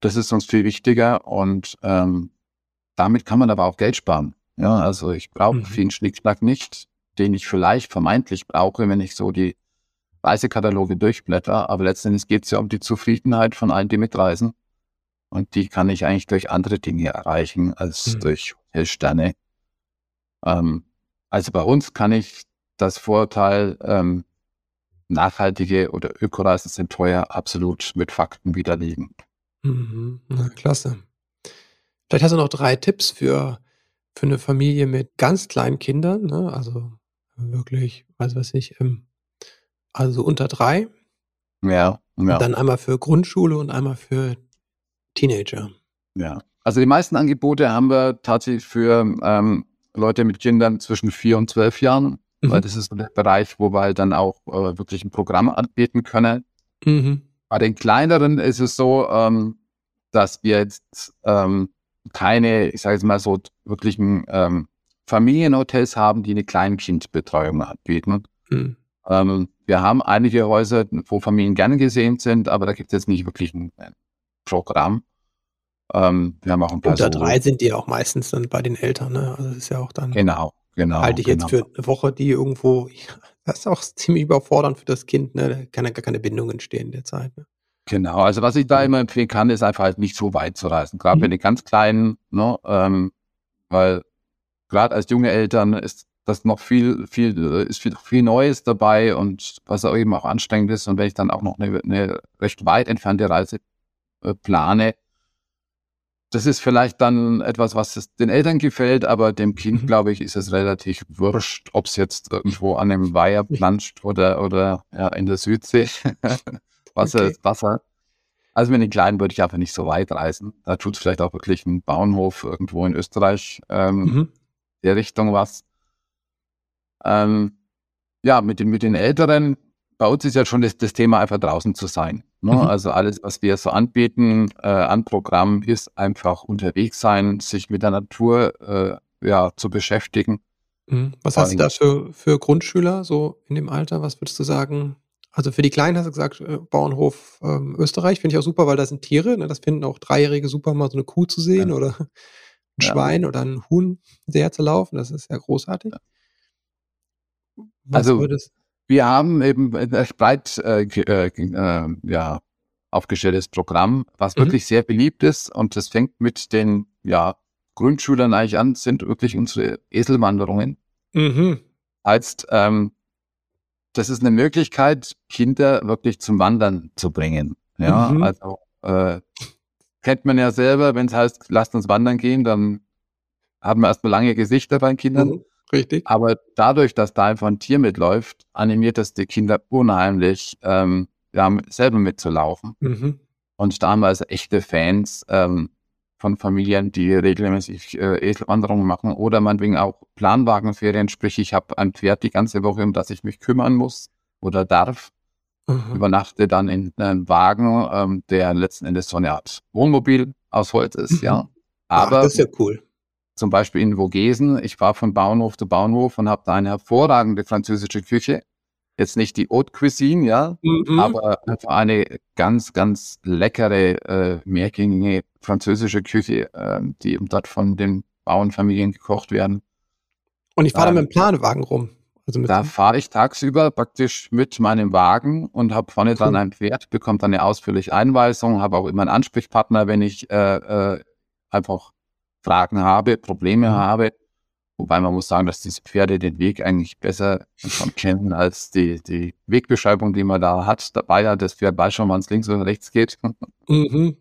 Das ist uns viel wichtiger und ähm, damit kann man aber auch Geld sparen. Ja, also ich brauche mhm. viel Schnickschnack nicht, den ich vielleicht vermeintlich brauche, wenn ich so die Reisekataloge durchblätter. Aber letztendlich geht es ja um die Zufriedenheit von allen, die mitreisen. Und die kann ich eigentlich durch andere Dinge erreichen als mhm. durch Hotelsterne. Ähm, also bei uns kann ich das Vorteil, ähm, nachhaltige oder Ökoreisen sind teuer, absolut mit Fakten widerlegen. Mhm. Na, klasse. Vielleicht hast du noch drei Tipps für, für eine Familie mit ganz kleinen Kindern, ne? also wirklich, weiß was ich, ähm, also unter drei. Ja, ja. Dann einmal für Grundschule und einmal für Teenager. Ja, also die meisten Angebote haben wir tatsächlich für ähm, Leute mit Kindern zwischen vier und zwölf Jahren, mhm. weil das ist der Bereich, wo wir halt dann auch äh, wirklich ein Programm anbieten können. Mhm. Bei den kleineren ist es so, ähm, dass wir jetzt ähm, keine, ich sage jetzt mal so, wirklichen ähm, Familienhotels haben, die eine Kleinkindbetreuung anbieten. Mhm. Ähm, wir haben einige Häuser, wo Familien gerne gesehen sind, aber da gibt es jetzt nicht wirklich ein, ein Programm. Ähm, wir haben auch ein paar Unter so drei sind die auch meistens dann bei den Eltern, ne? Also das ist ja auch dann. Genau, genau. Halte ich genau. jetzt für eine Woche, die irgendwo, das ist auch ziemlich überfordernd für das Kind, ne? Da kann ja gar keine Bindung entstehen in der Zeit. Ne? Genau, also was ich da immer empfehlen kann, ist einfach halt nicht so weit zu reisen. Gerade mhm. bei den ganz Kleinen, ne? Ähm, weil gerade als junge Eltern ist das noch viel, viel, ist viel, viel Neues dabei und was auch eben auch anstrengend ist. Und wenn ich dann auch noch eine, eine recht weit entfernte Reise äh, plane, das ist vielleicht dann etwas, was den Eltern gefällt, aber dem Kind, mhm. glaube ich, ist es relativ wurscht, ob es jetzt irgendwo an einem Weiher planscht oder, oder ja, in der Südsee. Wasser okay. ist Wasser. Also mit den Kleinen würde ich einfach nicht so weit reisen. Da tut es vielleicht auch wirklich ein Bauernhof irgendwo in Österreich ähm, mhm. der Richtung was. Ähm, ja, mit den, mit den Älteren, bei uns ist ja schon das, das Thema einfach draußen zu sein. Ne? Mhm. Also alles, was wir so anbieten äh, an Programm, ist einfach unterwegs sein, sich mit der Natur äh, ja, zu beschäftigen. Mhm. Was hast du da für, für Grundschüler so in dem Alter? Was würdest du sagen? Also für die Kleinen hast du gesagt, äh, Bauernhof ähm, Österreich finde ich auch super, weil da sind Tiere. Ne? Das finden auch Dreijährige super, mal so eine Kuh zu sehen ja. oder ein ja. Schwein oder ein Huhn sehr zu laufen. Das ist ja großartig. Was also würdest wir haben eben ein breit äh, äh, äh, ja, aufgestelltes Programm, was mhm. wirklich sehr beliebt ist. Und das fängt mit den ja, Grundschülern eigentlich an, sind wirklich unsere Eselwanderungen. Mhm. Heißt, ähm, das ist eine Möglichkeit, Kinder wirklich zum Wandern zu bringen. Ja, mhm. also äh, kennt man ja selber, wenn es heißt, lasst uns wandern gehen, dann haben wir erstmal lange Gesichter bei den Kindern. Mhm. Richtig. Aber dadurch, dass da einfach ein Tier mitläuft, animiert es die Kinder unheimlich, ähm, ja, selber mitzulaufen. Mhm. Und da haben wir also echte Fans ähm, von Familien, die regelmäßig äh, Eselwanderungen machen oder meinetwegen auch Planwagenferien, sprich ich habe ein Pferd die ganze Woche, um das ich mich kümmern muss oder darf. Mhm. Übernachte dann in einem Wagen, ähm, der letzten Endes so eine Art Wohnmobil aus Holz ist, mhm. ja. Aber Ach, das ist ja cool zum Beispiel in Vogesen. Ich war von Bauernhof zu Bauernhof und habe da eine hervorragende französische Küche. Jetzt nicht die Haute Cuisine, ja, mhm. aber einfach eine ganz, ganz leckere, äh, mehrgängige französische Küche, äh, die dort von den Bauernfamilien gekocht werden. Und ich fahre ähm, da mit dem Planwagen rum. Also da fahre ich tagsüber praktisch mit meinem Wagen und habe vorne cool. dran ein Pferd, bekomme dann eine ausführliche Einweisung, habe auch immer einen Ansprechpartner, wenn ich äh, äh, einfach Fragen habe, Probleme mhm. habe. Wobei man muss sagen, dass diese Pferde den Weg eigentlich besser schon kennen als die, die Wegbeschreibung, die man da hat. Dabei hat das Pferd weiß schon, wann es links oder rechts geht. Mhm.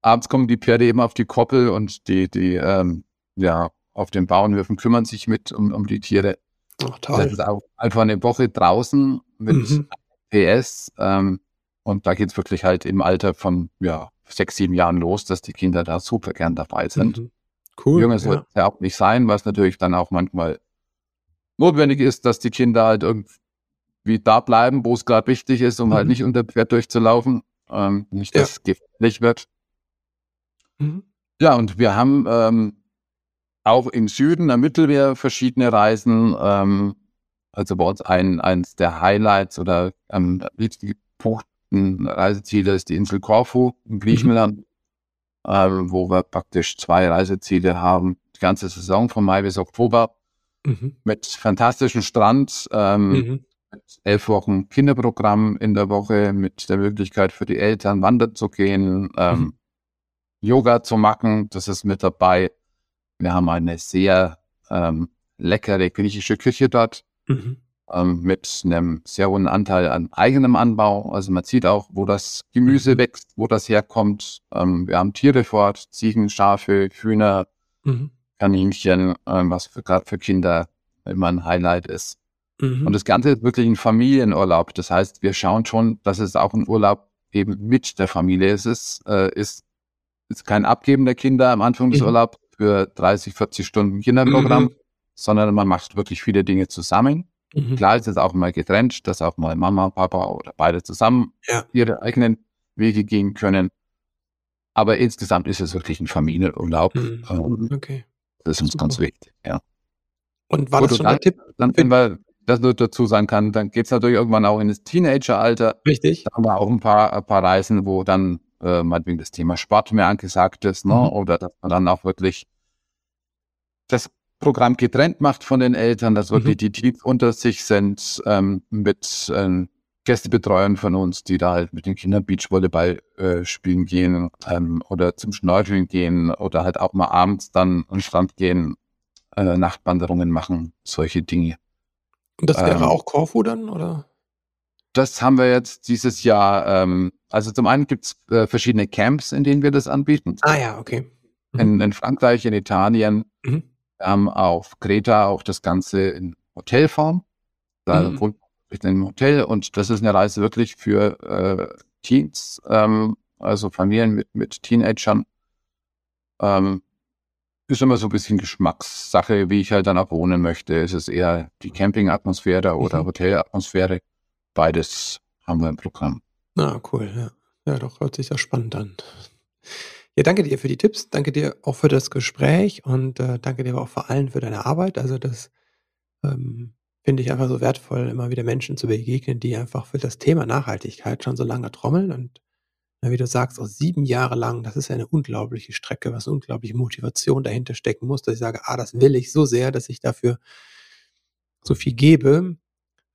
Abends kommen die Pferde eben auf die Koppel und die, die ähm, ja, auf den Bauernhöfen kümmern sich mit um, um die Tiere. Ach, toll. Das ist auch einfach eine Woche draußen mit mhm. PS. Ähm, und da geht es wirklich halt im Alter von ja, sechs, sieben Jahren los, dass die Kinder da super gern dabei sind. Mhm. Cool. Jünger soll ja. auch nicht sein, was natürlich dann auch manchmal notwendig ist, dass die Kinder halt irgendwie da bleiben, wo es gerade wichtig ist, um halt mhm. halt nicht unter Pferd durchzulaufen. Ähm, nicht, dass es gefährlich wird. Mhm. Ja, und wir haben ähm, auch im Süden am Mittelmeer verschiedene Reisen. Ähm, also bei uns ein, eins der Highlights oder am ähm, liebsten gebuchten Reiseziele ist die Insel Korfu in mhm. Griechenland. Mhm äh, wo wir praktisch zwei Reiseziele haben, die ganze Saison von Mai bis Oktober, mhm. mit fantastischem Strand, ähm, mhm. mit elf Wochen Kinderprogramm in der Woche, mit der Möglichkeit für die Eltern wandern zu gehen. Ähm, mhm. Yoga zu machen, das ist mit dabei. Wir haben eine sehr ähm, leckere griechische Küche dort mhm. Ähm, mit einem sehr hohen Anteil an eigenem Anbau. Also man sieht auch, wo das Gemüse mhm. wächst, wo das herkommt. Ähm, wir haben Tiere fort, Ziegen, Schafe, Hühner, mhm. Kaninchen, ähm, was gerade für Kinder immer ein Highlight ist. Mhm. Und das Ganze ist wirklich ein Familienurlaub. Das heißt, wir schauen schon, dass es auch ein Urlaub eben mit der Familie ist. Es äh, ist, ist kein Abgeben der Kinder am Anfang des mhm. Urlaubs für 30, 40 Stunden Kinderprogramm, mhm. sondern man macht wirklich viele Dinge zusammen. Mhm. Klar ist es auch mal getrennt, dass auch mal Mama, Papa oder beide zusammen ja. ihre eigenen Wege gehen können. Aber insgesamt ist es wirklich ein Familienurlaub. Mhm. Ähm, okay. Das ist uns Super. ganz wichtig, ja. Und war Gut, das schon ein Tipp? Dann, wenn wir das nur dazu sagen kann, dann geht es natürlich irgendwann auch in das Teenageralter. Richtig. Da haben wir auch ein paar, ein paar Reisen, wo dann äh, meinetwegen das Thema Sport mehr angesagt ist, ne? Mhm. oder dass man dann auch wirklich das Programm getrennt macht von den Eltern, dass wirklich mhm. die Teams unter sich sind, ähm, mit ähm, Gästebetreuern von uns, die da halt mit den Kindern Beachvolleyball äh, spielen gehen ähm, oder zum Schnorcheln gehen oder halt auch mal abends dann an den Strand gehen, äh, Nachtwanderungen machen, solche Dinge. Und das wäre ähm, auch Korfu dann, oder? Das haben wir jetzt dieses Jahr. Ähm, also zum einen gibt es äh, verschiedene Camps, in denen wir das anbieten. Ah ja, okay. Mhm. In, in, Frankreich, in Italien. Mhm. Wir haben auf Kreta auch das Ganze in Hotelform. Da mhm. wohnt in einem Hotel und das ist eine Reise wirklich für äh, Teens, ähm, also Familien mit, mit Teenagern. Ähm, ist immer so ein bisschen Geschmackssache, wie ich halt dann auch wohnen möchte. Ist es eher die Campingatmosphäre oder mhm. Hotelatmosphäre? Beides haben wir im Programm. Na, cool, ja. Ja, doch, hört sich ja spannend an. Ja, danke dir für die Tipps, danke dir auch für das Gespräch und äh, danke dir auch vor allem für deine Arbeit. Also das ähm, finde ich einfach so wertvoll, immer wieder Menschen zu begegnen, die einfach für das Thema Nachhaltigkeit schon so lange trommeln und wie du sagst, auch sieben Jahre lang, das ist ja eine unglaubliche Strecke, was unglaubliche Motivation dahinter stecken muss, dass ich sage, ah, das will ich so sehr, dass ich dafür so viel gebe,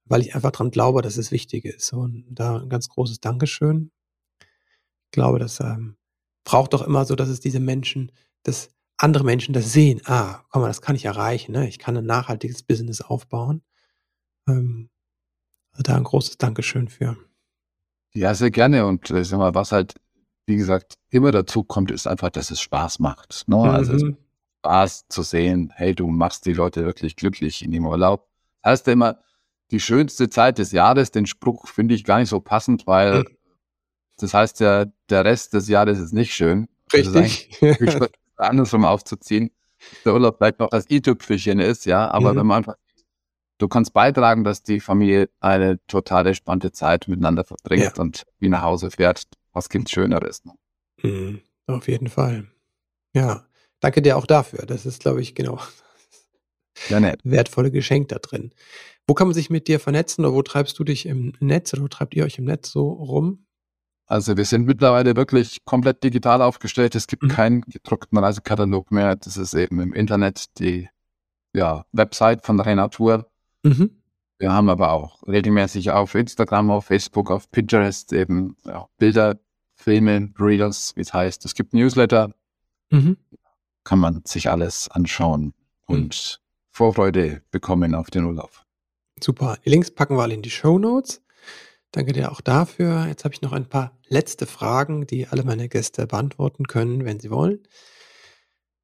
weil ich einfach daran glaube, dass es wichtig ist. Und da ein ganz großes Dankeschön. Ich glaube, das ähm, braucht doch immer so, dass es diese Menschen, dass andere Menschen das sehen. Ah, komm mal, das kann ich erreichen. Ne? Ich kann ein nachhaltiges Business aufbauen. Ähm, also da ein großes Dankeschön für. Ja, sehr gerne. Und äh, sag mal, was halt, wie gesagt, immer dazu kommt, ist einfach, dass es Spaß macht. Ne? Also mhm. Also Spaß zu sehen, hey, du machst die Leute wirklich glücklich in dem Urlaub. Das heißt ja immer, die schönste Zeit des Jahres, den Spruch finde ich gar nicht so passend, weil mhm. Das heißt ja, der Rest des Jahres ist nicht schön. Richtig. Das andersrum aufzuziehen. Der Urlaub vielleicht noch das i-Tüpfelchen ist, ja, aber mhm. wenn man einfach du kannst beitragen, dass die Familie eine total entspannte Zeit miteinander verbringt ja. und wie nach Hause fährt. Was gibt Schöneres? Ne? Mhm, auf jeden Fall. Ja, danke dir auch dafür. Das ist, glaube ich, genau ja, nett. wertvolle Geschenk da drin. Wo kann man sich mit dir vernetzen oder wo treibst du dich im Netz oder wo treibt ihr euch im Netz so rum? Also wir sind mittlerweile wirklich komplett digital aufgestellt. Es gibt mhm. keinen gedruckten Reisekatalog mehr. Das ist eben im Internet die ja, Website von Renatur. Mhm. Wir haben aber auch regelmäßig auf Instagram, auf Facebook, auf Pinterest eben ja, Bilder, Filme, Reels, wie es heißt. Es gibt Newsletter. Mhm. Kann man sich alles anschauen und mhm. Vorfreude bekommen auf den Urlaub. Super. Die Links packen wir alle in die Show Notes. Danke dir auch dafür. Jetzt habe ich noch ein paar letzte Fragen, die alle meine Gäste beantworten können, wenn sie wollen.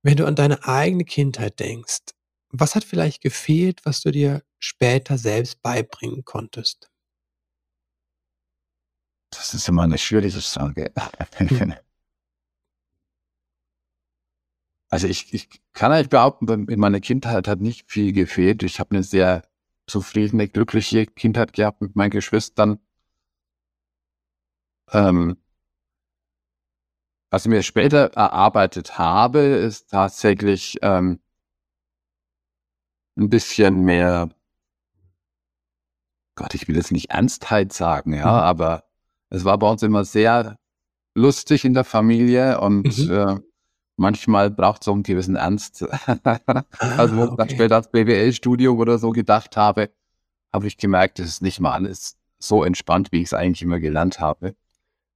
Wenn du an deine eigene Kindheit denkst, was hat vielleicht gefehlt, was du dir später selbst beibringen konntest? Das ist immer eine schwierige Frage. Hm. Also ich, ich kann eigentlich behaupten, in meiner Kindheit hat nicht viel gefehlt. Ich habe eine sehr zufriedene, glückliche Kindheit gehabt mit meinen Geschwistern. Ähm, was ich mir später erarbeitet habe, ist tatsächlich ähm, ein bisschen mehr, Gott, ich will jetzt nicht Ernstheit sagen, ja, mhm. aber es war bei uns immer sehr lustig in der Familie und mhm. äh, manchmal braucht es so einen gewissen Ernst. also, wo ah, okay. ich dann später als BWL-Studium oder so gedacht habe, habe ich gemerkt, das ist nicht mal alles so entspannt, wie ich es eigentlich immer gelernt habe.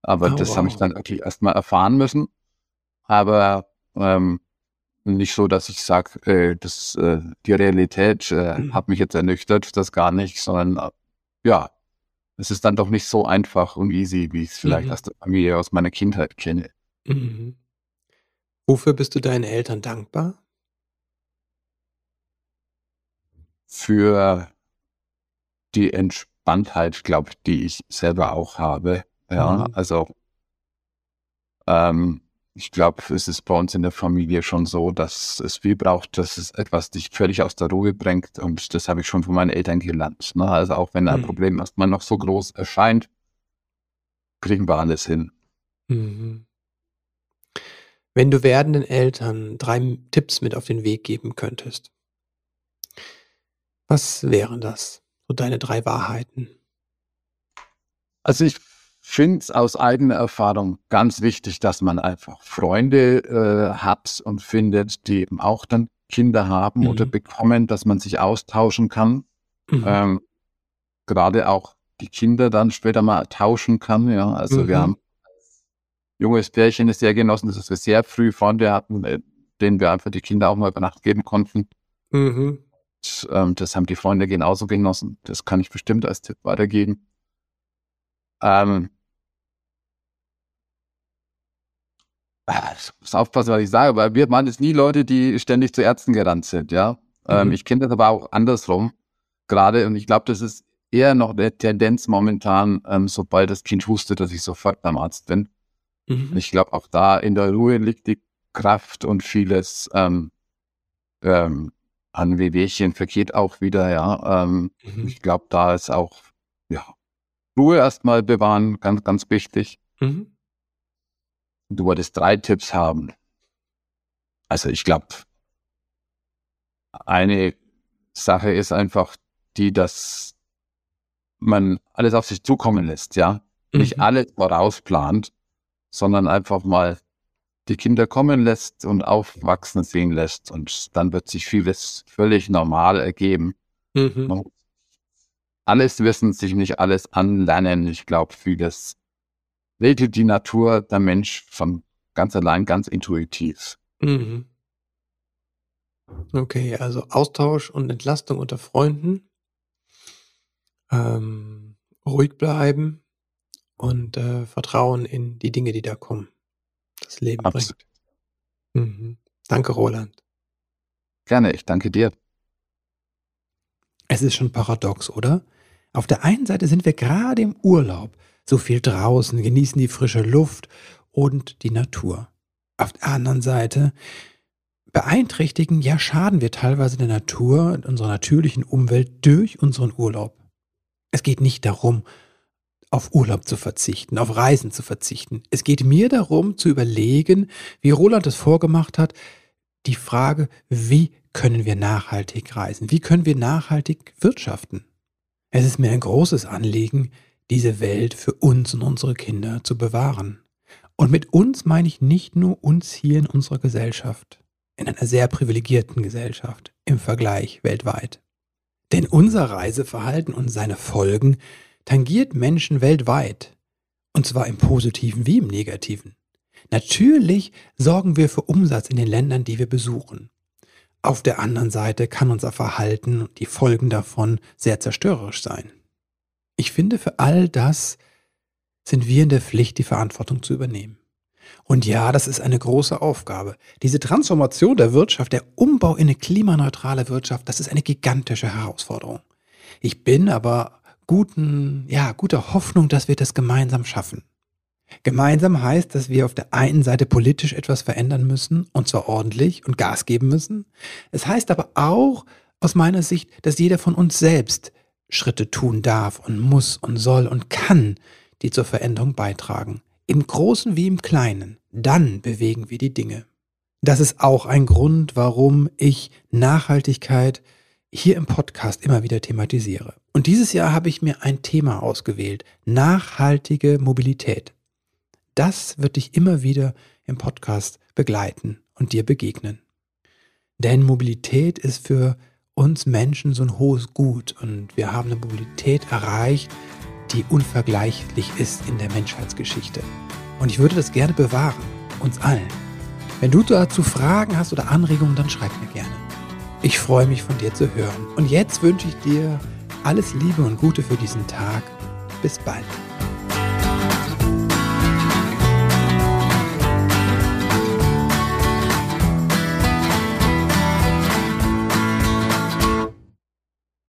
Aber oh, das wow. habe ich dann wirklich erstmal erfahren müssen. aber ähm, nicht so, dass ich sage, äh, das, äh, die Realität äh, mhm. hat mich jetzt ernüchtert, das gar nicht, sondern äh, ja, es ist dann doch nicht so einfach und easy, wie ich es vielleicht mhm. aus der Familie, aus meiner Kindheit kenne. Mhm. Wofür bist du deinen Eltern dankbar? Für die Entspanntheit, glaube ich, die ich selber auch habe. Ja, mhm. also ähm, ich glaube, es ist bei uns in der Familie schon so, dass es viel braucht, dass es etwas dich völlig aus der Ruhe bringt. Und das habe ich schon von meinen Eltern gelernt. Ne? Also auch wenn ein mhm. Problem erstmal noch so groß erscheint, kriegen wir alles hin. Mhm. Wenn du werdenden Eltern drei Tipps mit auf den Weg geben könntest, was wären das? So deine drei Wahrheiten. Also ich finde es aus eigener Erfahrung ganz wichtig, dass man einfach Freunde äh, hat und findet, die eben auch dann Kinder haben mhm. oder bekommen, dass man sich austauschen kann. Mhm. Ähm, Gerade auch die Kinder dann später mal tauschen kann. Ja, also mhm. wir haben junges Pärchen ist sehr genossen, dass wir sehr früh Freunde hatten, äh, denen wir einfach die Kinder auch mal über Nacht geben konnten. Mhm. Und, ähm, das haben die Freunde genauso genossen. Das kann ich bestimmt als Tipp weitergeben. Ähm, ich muss aufpassen, was ich sage, weil wir waren jetzt nie Leute, die ständig zu Ärzten gerannt sind, ja. Ähm, mhm. ich kenne das aber auch andersrum gerade und ich glaube, das ist eher noch der Tendenz momentan, ähm, sobald das Kind hustet, dass ich sofort beim Arzt bin. Mhm. Ich glaube, auch da in der Ruhe liegt die Kraft und vieles ähm, ähm, an Wehwehchen vergeht auch wieder, ja. Ähm, mhm. Ich glaube, da ist auch, ja, Ruhe erstmal bewahren, ganz, ganz wichtig. Mhm. Du wolltest drei Tipps haben. Also ich glaube, eine Sache ist einfach die, dass man alles auf sich zukommen lässt, ja. Mhm. Nicht alles vorausplant, sondern einfach mal die Kinder kommen lässt und aufwachsen sehen lässt und dann wird sich vieles völlig normal ergeben. Mhm alles wissen, sich nicht alles anlernen. Ich glaube, vieles regelt die Natur, der Mensch von ganz allein, ganz intuitiv. Mhm. Okay, also Austausch und Entlastung unter Freunden. Ähm, ruhig bleiben und äh, Vertrauen in die Dinge, die da kommen. Das Leben Absolut. bringt. Mhm. Danke, Roland. Gerne, ich danke dir. Es ist schon paradox, oder? Auf der einen Seite sind wir gerade im Urlaub, so viel draußen, genießen die frische Luft und die Natur. Auf der anderen Seite beeinträchtigen, ja schaden wir teilweise der Natur und unserer natürlichen Umwelt durch unseren Urlaub. Es geht nicht darum, auf Urlaub zu verzichten, auf Reisen zu verzichten. Es geht mir darum zu überlegen, wie Roland es vorgemacht hat, die Frage, wie können wir nachhaltig reisen? Wie können wir nachhaltig wirtschaften? Es ist mir ein großes Anliegen, diese Welt für uns und unsere Kinder zu bewahren. Und mit uns meine ich nicht nur uns hier in unserer Gesellschaft, in einer sehr privilegierten Gesellschaft im Vergleich weltweit. Denn unser Reiseverhalten und seine Folgen tangiert Menschen weltweit, und zwar im positiven wie im negativen. Natürlich sorgen wir für Umsatz in den Ländern, die wir besuchen. Auf der anderen Seite kann unser Verhalten und die Folgen davon sehr zerstörerisch sein. Ich finde, für all das sind wir in der Pflicht, die Verantwortung zu übernehmen. Und ja, das ist eine große Aufgabe. Diese Transformation der Wirtschaft, der Umbau in eine klimaneutrale Wirtschaft, das ist eine gigantische Herausforderung. Ich bin aber guten, ja, guter Hoffnung, dass wir das gemeinsam schaffen. Gemeinsam heißt, dass wir auf der einen Seite politisch etwas verändern müssen, und zwar ordentlich und Gas geben müssen. Es heißt aber auch aus meiner Sicht, dass jeder von uns selbst Schritte tun darf und muss und soll und kann, die zur Veränderung beitragen. Im Großen wie im Kleinen. Dann bewegen wir die Dinge. Das ist auch ein Grund, warum ich Nachhaltigkeit hier im Podcast immer wieder thematisiere. Und dieses Jahr habe ich mir ein Thema ausgewählt. Nachhaltige Mobilität das wird dich immer wieder im Podcast begleiten und dir begegnen. Denn Mobilität ist für uns Menschen so ein hohes Gut und wir haben eine Mobilität erreicht, die unvergleichlich ist in der Menschheitsgeschichte. Und ich würde das gerne bewahren, uns allen. Wenn du dazu Fragen hast oder Anregungen, dann schreib mir gerne. Ich freue mich von dir zu hören. Und jetzt wünsche ich dir alles Liebe und Gute für diesen Tag. Bis bald.